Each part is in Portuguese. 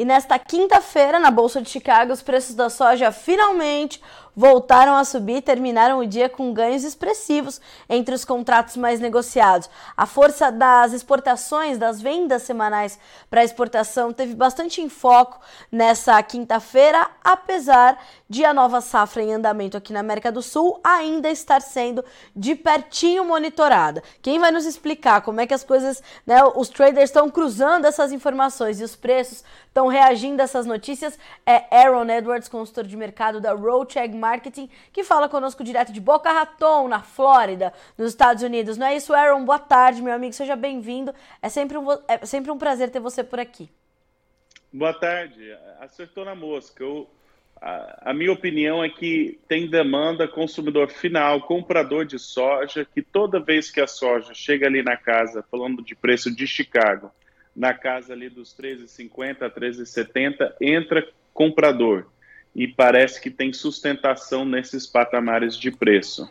E nesta quinta-feira, na Bolsa de Chicago, os preços da soja finalmente voltaram a subir e terminaram o dia com ganhos expressivos entre os contratos mais negociados. A força das exportações, das vendas semanais para exportação, teve bastante enfoque nessa quinta-feira, apesar de a nova safra em andamento aqui na América do Sul ainda estar sendo de pertinho monitorada. Quem vai nos explicar como é que as coisas, né, os traders estão cruzando essas informações e os preços estão reagindo a essas notícias é Aaron Edwards, consultor de mercado da Roadcheck Marketing, que fala conosco direto de Boca Raton, na Flórida, nos Estados Unidos. Não é isso, Aaron? Boa tarde, meu amigo, seja bem-vindo. É sempre, um, é sempre um prazer ter você por aqui. Boa tarde, acertou na mosca. Eu, a, a minha opinião é que tem demanda consumidor final, comprador de soja, que toda vez que a soja chega ali na casa, falando de preço de Chicago, na casa ali dos 13,50 a 13,70, entra comprador e parece que tem sustentação nesses patamares de preço.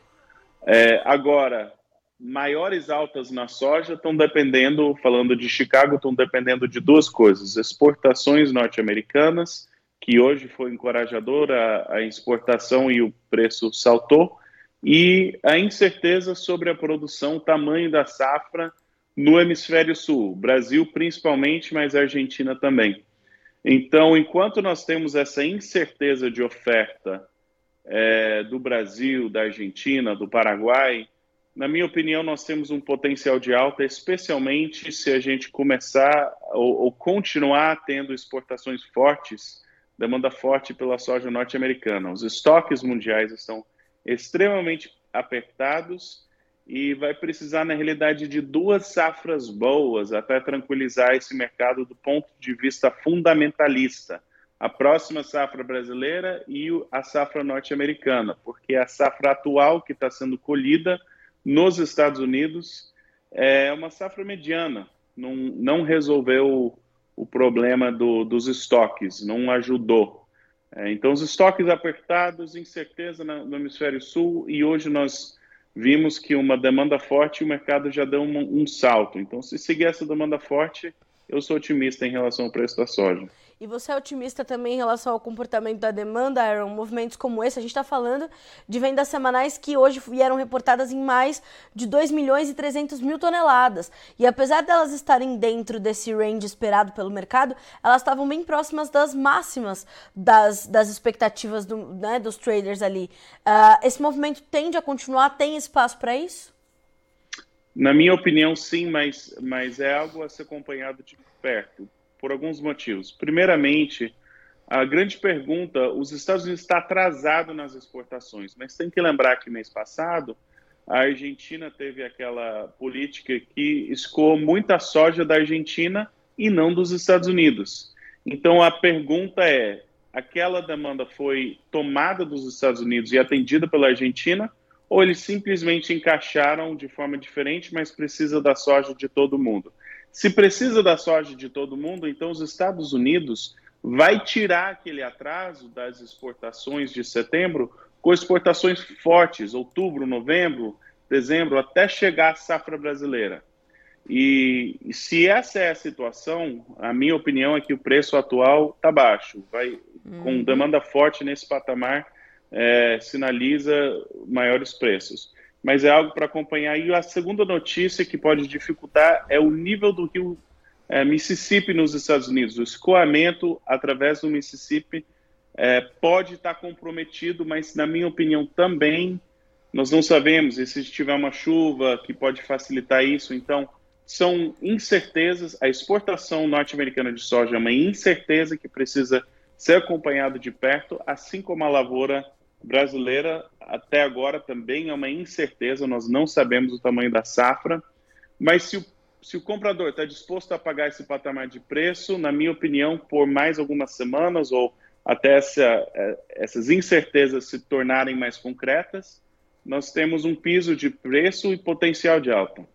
É, agora, maiores altas na soja estão dependendo, falando de Chicago, estão dependendo de duas coisas: exportações norte-americanas, que hoje foi encorajadora a, exportação e o preço saltou, e a incerteza sobre a produção, o tamanho da safra no hemisfério sul, Brasil principalmente, mas Argentina também. Então, enquanto nós temos essa incerteza de oferta é, do Brasil, da Argentina, do Paraguai, na minha opinião, nós temos um potencial de alta, especialmente se a gente começar ou, ou continuar tendo exportações fortes, demanda forte pela soja norte-americana. Os estoques mundiais estão extremamente apertados e vai precisar, na realidade, de duas safras boas até tranquilizar esse mercado do ponto de vista fundamentalista. A próxima safra brasileira e a safra norte-americana, porque a safra atual que está sendo colhida nos Estados Unidos é uma safra mediana, não, não resolveu o problema do, dos estoques, não ajudou. É, então, os estoques apertados, incerteza no, no hemisfério sul, e hoje nós vimos que uma demanda forte o mercado já deu um, um salto. Então, se seguir essa demanda forte, eu sou otimista em relação ao preço da soja. E você é otimista também em relação ao comportamento da demanda, Aaron? Movimentos como esse, a gente está falando de vendas semanais que hoje vieram reportadas em mais de 2 milhões e 300 mil toneladas. E apesar delas estarem dentro desse range esperado pelo mercado, elas estavam bem próximas das máximas das, das expectativas do, né, dos traders ali. Uh, esse movimento tende a continuar? Tem espaço para isso? Na minha opinião, sim, mas, mas é algo a ser acompanhado de perto por alguns motivos. Primeiramente, a grande pergunta: os Estados Unidos está atrasado nas exportações, mas tem que lembrar que mês passado a Argentina teve aquela política que escoou muita soja da Argentina e não dos Estados Unidos. Então a pergunta é: aquela demanda foi tomada dos Estados Unidos e atendida pela Argentina? Ou eles simplesmente encaixaram de forma diferente, mas precisa da soja de todo mundo? Se precisa da soja de todo mundo, então os Estados Unidos vai tirar aquele atraso das exportações de setembro com exportações fortes, outubro, novembro, dezembro, até chegar à safra brasileira. E, se essa é a situação, a minha opinião é que o preço atual está baixo, vai uhum. com demanda forte nesse patamar, é, sinaliza maiores preços mas é algo para acompanhar. E a segunda notícia que pode dificultar é o nível do rio é, Mississippi nos Estados Unidos. O escoamento através do Mississippi é, pode estar comprometido, mas, na minha opinião, também nós não sabemos. E se tiver uma chuva que pode facilitar isso, então são incertezas. A exportação norte-americana de soja é uma incerteza que precisa ser acompanhada de perto, assim como a lavoura brasileira até agora também é uma incerteza, nós não sabemos o tamanho da safra, mas se o, se o comprador está disposto a pagar esse patamar de preço, na minha opinião, por mais algumas semanas ou até essa, é, essas incertezas se tornarem mais concretas, nós temos um piso de preço e potencial de alta.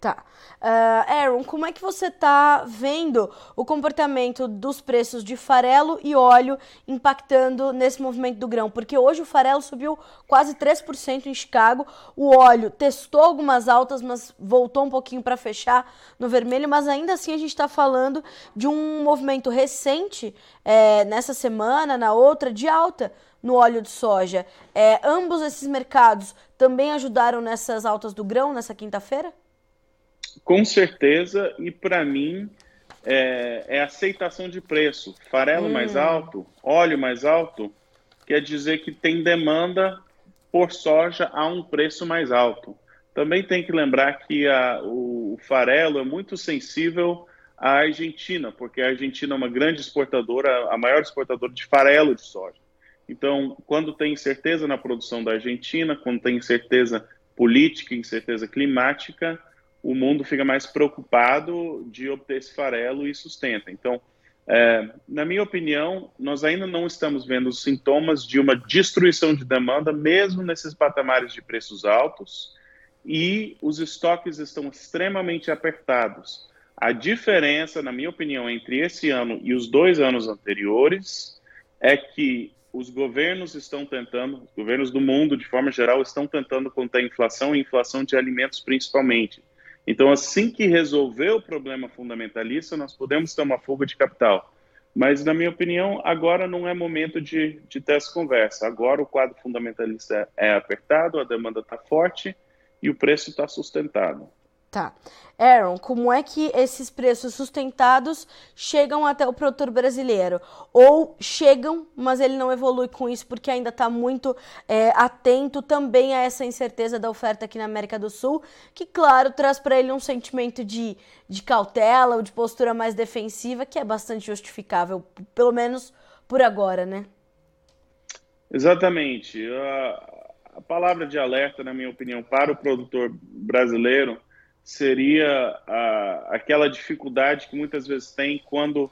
Tá. Uh, Aaron, como é que você está vendo o comportamento dos preços de farelo e óleo impactando nesse movimento do grão? Porque hoje o farelo subiu quase 3% em Chicago, o óleo testou algumas altas, mas voltou um pouquinho para fechar no vermelho, mas ainda assim a gente está falando de um movimento recente é, nessa semana, na outra, de alta no óleo de soja. É, ambos esses mercados também ajudaram nessas altas do grão nessa quinta-feira? Com certeza, e para mim é, é, aceitação de preço. Farelo hum. mais alto, óleo mais alto, quer dizer que tem demanda por soja a um preço mais alto. Também tem que lembrar que a, o, o farelo é muito sensível à Argentina, porque a Argentina é uma grande exportadora, a maior exportadora de farelo de soja. Então, quando tem incerteza na produção da Argentina, quando tem incerteza política, incerteza climática, o mundo fica mais preocupado de obter esse farelo e sustenta. Então, é, na minha opinião, nós ainda não estamos vendo os sintomas de uma destruição de demanda, mesmo nesses patamares de preços altos, e os estoques estão extremamente apertados. A diferença, na minha opinião, entre esse ano e os dois anos anteriores é que os governos estão tentando, os governos do mundo, de forma geral, estão tentando conter a inflação e inflação de alimentos principalmente. Então, assim que resolver o problema fundamentalista, nós podemos ter uma fuga de capital. Mas, na minha opinião, agora não é momento de, de ter essa conversa. Agora o quadro fundamentalista é apertado, a demanda está forte e o preço está sustentado. Tá. Aaron, como é que esses preços sustentados chegam até o produtor brasileiro? Ou chegam, mas ele não evolui com isso porque ainda está muito é, atento também a essa incerteza da oferta aqui na América do Sul, que, claro, traz para ele um sentimento de, de cautela ou de postura mais defensiva, que é bastante justificável, pelo menos por agora, né? Exatamente. A, a palavra de alerta, na minha opinião, para o produtor brasileiro seria a, aquela dificuldade que muitas vezes tem quando,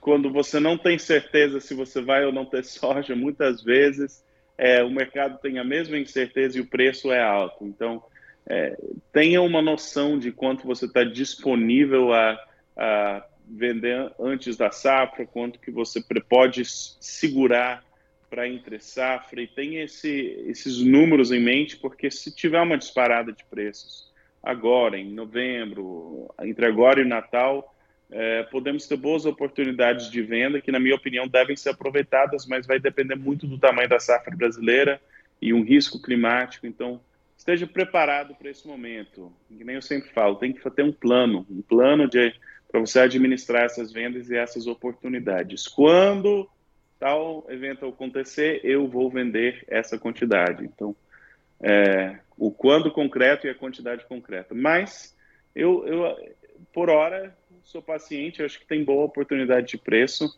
quando você não tem certeza se você vai ou não ter soja. Muitas vezes é, o mercado tem a mesma incerteza e o preço é alto. Então, é, tenha uma noção de quanto você está disponível a, a vender antes da safra, quanto que você pode segurar para entre safra e tenha esse, esses números em mente, porque se tiver uma disparada de preços agora, em novembro, entre agora e Natal, é, podemos ter boas oportunidades de venda que, na minha opinião, devem ser aproveitadas, mas vai depender muito do tamanho da safra brasileira e um risco climático. Então, esteja preparado para esse momento. Que nem eu sempre falo, tem que ter um plano, um plano para você administrar essas vendas e essas oportunidades. Quando tal evento acontecer, eu vou vender essa quantidade. Então, é, o quando concreto e a quantidade concreta. Mas eu, eu por hora, sou paciente, acho que tem boa oportunidade de preço,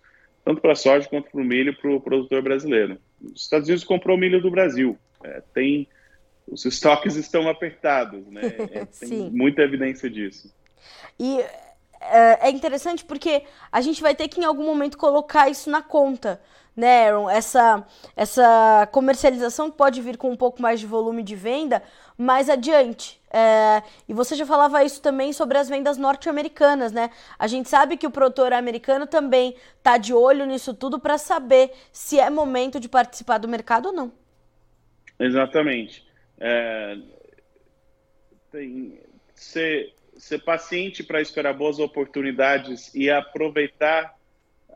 tanto para a soja quanto para o milho para o produtor brasileiro. Os Estados Unidos comprou milho do Brasil. É, tem os estoques estão apertados, né? É, tem muita evidência disso. E é interessante porque a gente vai ter que em algum momento colocar isso na conta né, Aaron? Essa, essa comercialização pode vir com um pouco mais de volume de venda mais adiante. É, e você já falava isso também sobre as vendas norte-americanas, né? A gente sabe que o produtor americano também está de olho nisso tudo para saber se é momento de participar do mercado ou não. Exatamente. É, tem, ser, ser paciente para esperar boas oportunidades e aproveitar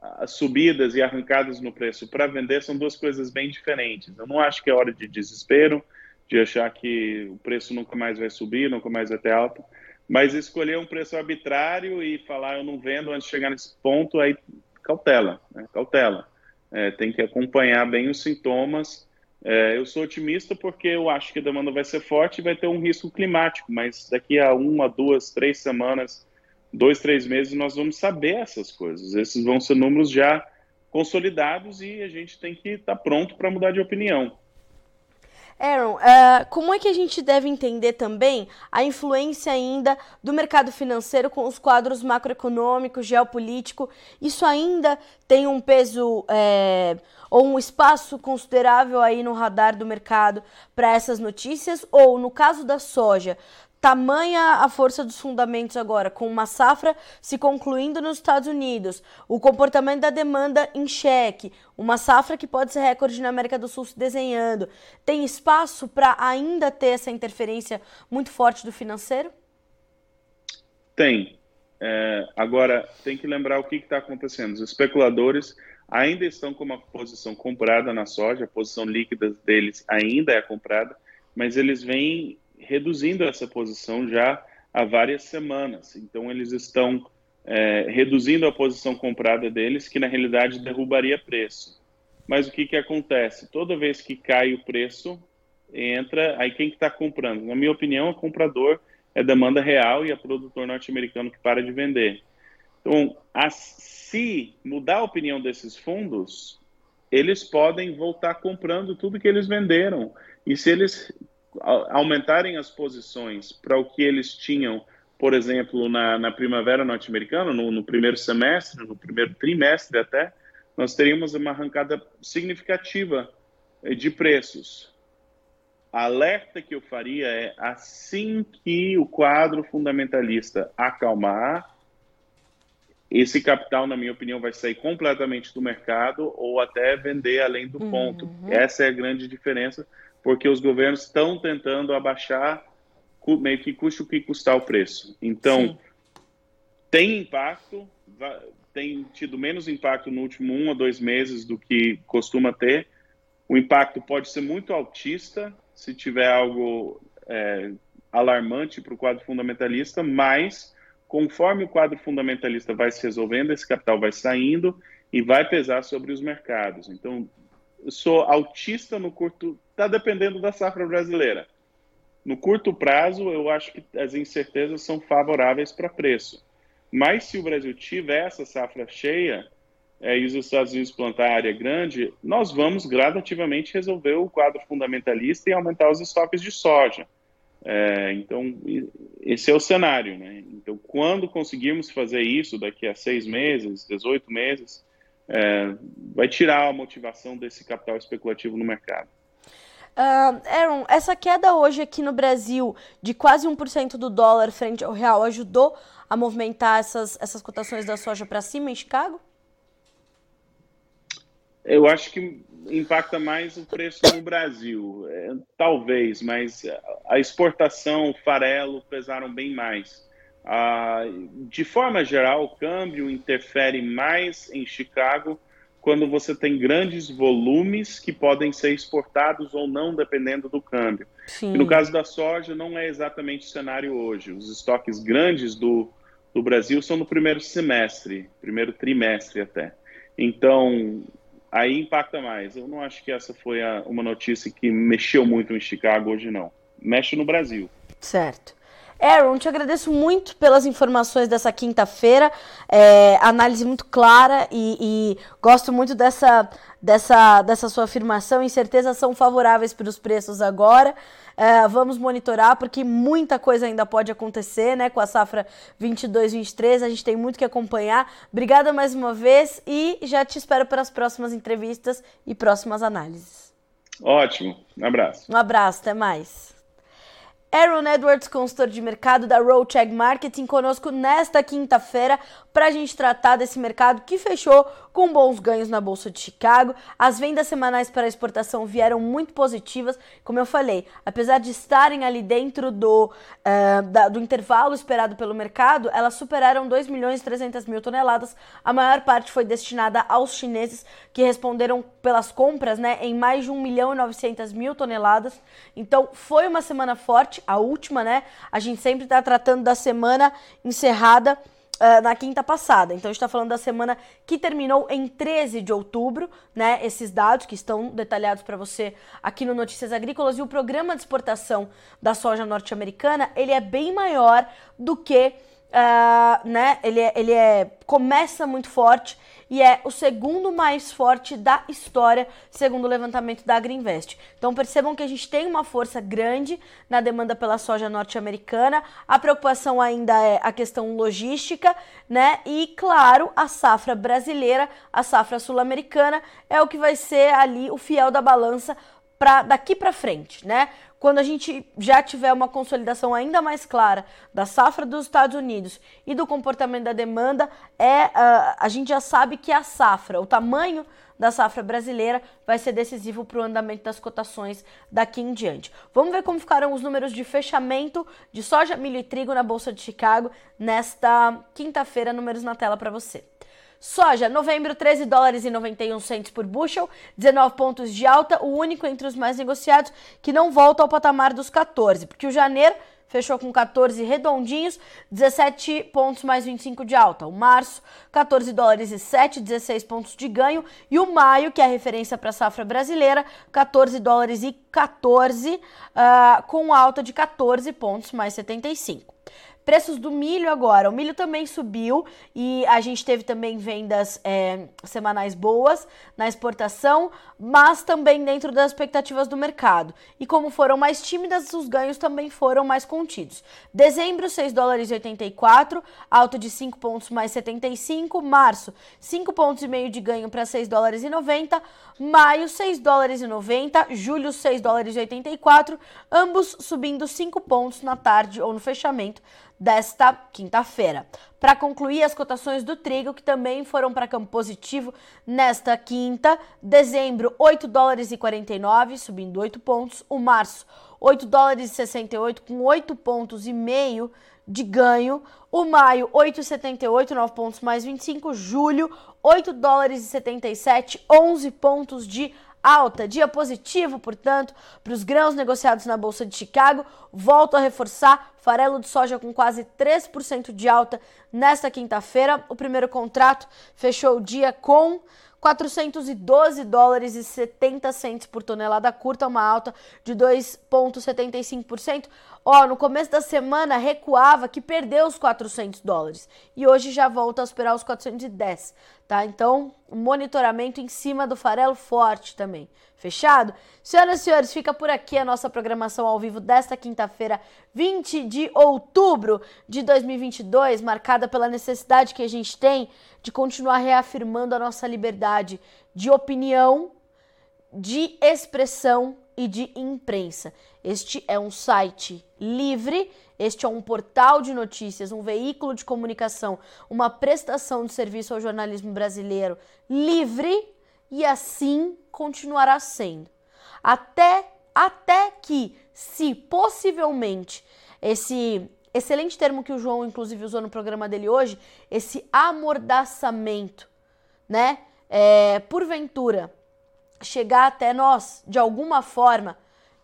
as subidas e arrancadas no preço para vender são duas coisas bem diferentes. Eu não acho que é hora de desespero, de achar que o preço nunca mais vai subir, nunca mais vai ter alta, mas escolher um preço arbitrário e falar eu não vendo antes de chegar nesse ponto, aí cautela, né? cautela. É, tem que acompanhar bem os sintomas. É, eu sou otimista porque eu acho que a demanda vai ser forte e vai ter um risco climático, mas daqui a uma, duas, três semanas dois, três meses nós vamos saber essas coisas. Esses vão ser números já consolidados e a gente tem que estar tá pronto para mudar de opinião. Aaron, uh, como é que a gente deve entender também a influência ainda do mercado financeiro com os quadros macroeconômicos, geopolítico? Isso ainda tem um peso é, ou um espaço considerável aí no radar do mercado para essas notícias? Ou no caso da soja, tamanha a força dos fundamentos agora, com uma safra se concluindo nos Estados Unidos, o comportamento da demanda em xeque, uma safra que pode ser recorde na América do Sul se desenhando, tem espaço para ainda ter essa interferência muito forte do financeiro? Tem. É, agora, tem que lembrar o que está acontecendo. Os especuladores ainda estão com uma posição comprada na soja, a posição líquida deles ainda é comprada, mas eles vêm reduzindo essa posição já há várias semanas. Então, eles estão é, reduzindo a posição comprada deles, que na realidade derrubaria preço. Mas o que, que acontece? Toda vez que cai o preço, entra. Aí quem está que tá comprando? Na minha opinião, o comprador é demanda real e é produtor norte-americano que para de vender. Então, a, se mudar a opinião desses fundos, eles podem voltar comprando tudo que eles venderam. E se eles aumentarem as posições para o que eles tinham, por exemplo, na, na primavera norte-americana, no, no, primeiro semestre, no primeiro trimestre até, nós teríamos uma arrancada significativa eh, de preços. A alerta que eu faria é assim que o quadro fundamentalista acalmar, esse capital, na minha opinião, vai sair completamente do mercado ou até vender além do ponto. Uhum. Essa é a grande diferença, porque os governos estão tentando abaixar meio que custe o que custar o preço. Então, Sim. tem impacto, tem tido menos impacto no último um a dois meses do que costuma ter. O impacto pode ser muito altista se tiver algo é, alarmante para o quadro fundamentalista, mas conforme o quadro fundamentalista vai se resolvendo, esse capital vai saindo e vai pesar sobre os mercados. Então, eu sou autista no curto, está dependendo da safra brasileira. No curto prazo, eu acho que as incertezas são favoráveis para preço. Mas se o Brasil tiver essa safra cheia é, e os Estados Unidos plantar área grande, nós vamos gradativamente resolver o quadro fundamentalista e aumentar os estoques de soja. É, então, esse é o cenário. Né? Então, quando conseguirmos fazer isso daqui a seis meses, 18 meses, é, vai tirar a motivação desse capital especulativo no mercado. Uh, Aaron, essa queda hoje aqui no Brasil de quase 1% do dólar frente ao real ajudou a movimentar essas, essas cotações da soja para cima em Chicago? Eu acho que impacta mais o preço no Brasil, é, talvez, mas a exportação, o farelo pesaram bem mais. Ah, de forma geral, o câmbio interfere mais em Chicago quando você tem grandes volumes que podem ser exportados ou não, dependendo do câmbio. no caso da soja, não é exatamente o cenário hoje. Os estoques grandes do, do Brasil são no primeiro semestre, primeiro trimestre até. Então, aí impacta mais. Eu não acho que essa foi a, uma notícia que mexeu muito em Chicago hoje, não. Mexe no Brasil. Certo. Aaron, te agradeço muito pelas informações dessa quinta-feira. É, análise muito clara e, e, gosto muito dessa, dessa, dessa sua afirmação. Incertezas são favoráveis para os preços agora. É, vamos monitorar porque muita coisa ainda pode acontecer, né? Com a safra 22-23, a gente tem muito que acompanhar. Obrigada mais uma vez e já te espero para as próximas entrevistas e próximas análises. Ótimo, um abraço. Um abraço, até mais. Aaron Edwards, consultor de mercado da Roadcheck Marketing, conosco nesta quinta-feira para a gente tratar desse mercado que fechou com bons ganhos na Bolsa de Chicago. As vendas semanais para exportação vieram muito positivas, como eu falei, apesar de estarem ali dentro do, uh, da, do intervalo esperado pelo mercado, elas superaram 2 milhões e 300 mil toneladas. A maior parte foi destinada aos chineses, que responderam pelas compras né, em mais de 1 milhão e 900 mil toneladas. Então foi uma semana forte, a última, né? A gente sempre está tratando da semana encerrada uh, na quinta passada. Então, a gente está falando da semana que terminou em 13 de outubro, né? Esses dados que estão detalhados para você aqui no Notícias Agrícolas. E o programa de exportação da soja norte-americana, ele é bem maior do que Uh, né? Ele, é, ele é, começa muito forte e é o segundo mais forte da história, segundo o levantamento da Agriinvest. Então percebam que a gente tem uma força grande na demanda pela soja norte-americana. A preocupação ainda é a questão logística, né? E claro, a safra brasileira, a safra sul-americana é o que vai ser ali o fiel da balança para daqui para frente, né? Quando a gente já tiver uma consolidação ainda mais clara da safra dos Estados Unidos e do comportamento da demanda, é uh, a gente já sabe que a safra, o tamanho da safra brasileira vai ser decisivo para o andamento das cotações daqui em diante. Vamos ver como ficaram os números de fechamento de soja, milho e trigo na Bolsa de Chicago nesta quinta-feira, números na tela para você. Soja, novembro, 13 dólares e 91 centes por bushel, 19 pontos de alta, o único entre os mais negociados que não volta ao patamar dos 14, porque o janeiro fechou com 14 redondinhos, 17 pontos mais 25 de alta. O março, 14 dólares e 7, 16 pontos de ganho. E o maio, que é a referência para a safra brasileira, 14 dólares e 14, uh, com alta de 14 pontos mais 75. Preços do milho agora. O milho também subiu e a gente teve também vendas é, semanais boas na exportação, mas também dentro das expectativas do mercado. E como foram mais tímidas, os ganhos também foram mais contidos. Dezembro, 6 dólares e 84, alta de 5 pontos mais 75. Março, 5 pontos e meio de ganho para 6 dólares e 90. Maio, 6 dólares e 90. Julho, 6 dólares e 84. Ambos subindo 5 pontos na tarde ou no fechamento desta quinta-feira. Para concluir, as cotações do trigo, que também foram para campo positivo nesta quinta. Dezembro, 8 dólares e 49, subindo 8 pontos. O março, 8 dólares e 68, com 8 pontos e meio de ganho. O maio, 8,78, 9 pontos mais 25. Julho, 8 dólares e 77, 11 pontos de alta. Dia positivo, portanto, para os grãos negociados na Bolsa de Chicago. Volto a reforçar: farelo de soja com quase 3% de alta nesta quinta-feira. O primeiro contrato fechou o dia com 412 dólares e 70 centos por tonelada curta, uma alta de 2,75%. Ó, no começo da semana recuava que perdeu os 400 dólares e hoje já volta a superar os 410, tá? Então, monitoramento em cima do farelo forte também. Fechado? Senhoras e senhores, fica por aqui a nossa programação ao vivo desta quinta-feira, 20 de outubro de 2022, marcada pela necessidade que a gente tem de continuar reafirmando a nossa liberdade de opinião, de expressão e de imprensa. Este é um site livre, este é um portal de notícias, um veículo de comunicação, uma prestação de serviço ao jornalismo brasileiro livre e assim continuará sendo. Até, até que, se possivelmente esse excelente termo que o João inclusive usou no programa dele hoje, esse amordaçamento, né? É, porventura chegar até nós de alguma forma,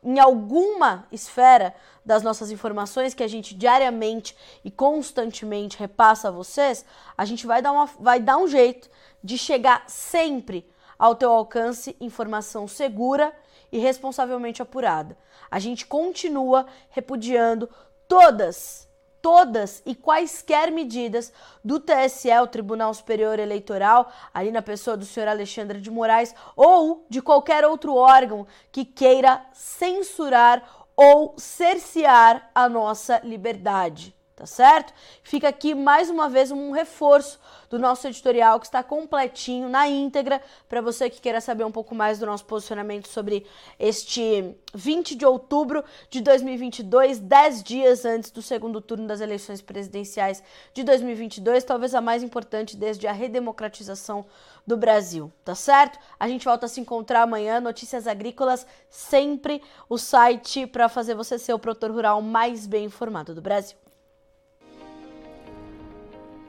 em alguma esfera das nossas informações que a gente diariamente e constantemente repassa a vocês, a gente vai dar, uma, vai dar um jeito de chegar sempre ao teu alcance informação segura e responsavelmente apurada. A gente continua repudiando todas, todas e quaisquer medidas do TSE, o Tribunal Superior Eleitoral, ali na pessoa do senhor Alexandre de Moraes, ou de qualquer outro órgão que queira censurar ou cercear a nossa liberdade tá certo? Fica aqui mais uma vez um reforço do nosso editorial que está completinho na íntegra para você que queira saber um pouco mais do nosso posicionamento sobre este 20 de outubro de 2022, 10 dias antes do segundo turno das eleições presidenciais de 2022, talvez a mais importante desde a redemocratização do Brasil, tá certo? A gente volta a se encontrar amanhã, Notícias Agrícolas, sempre o site para fazer você ser o produtor rural mais bem informado do Brasil.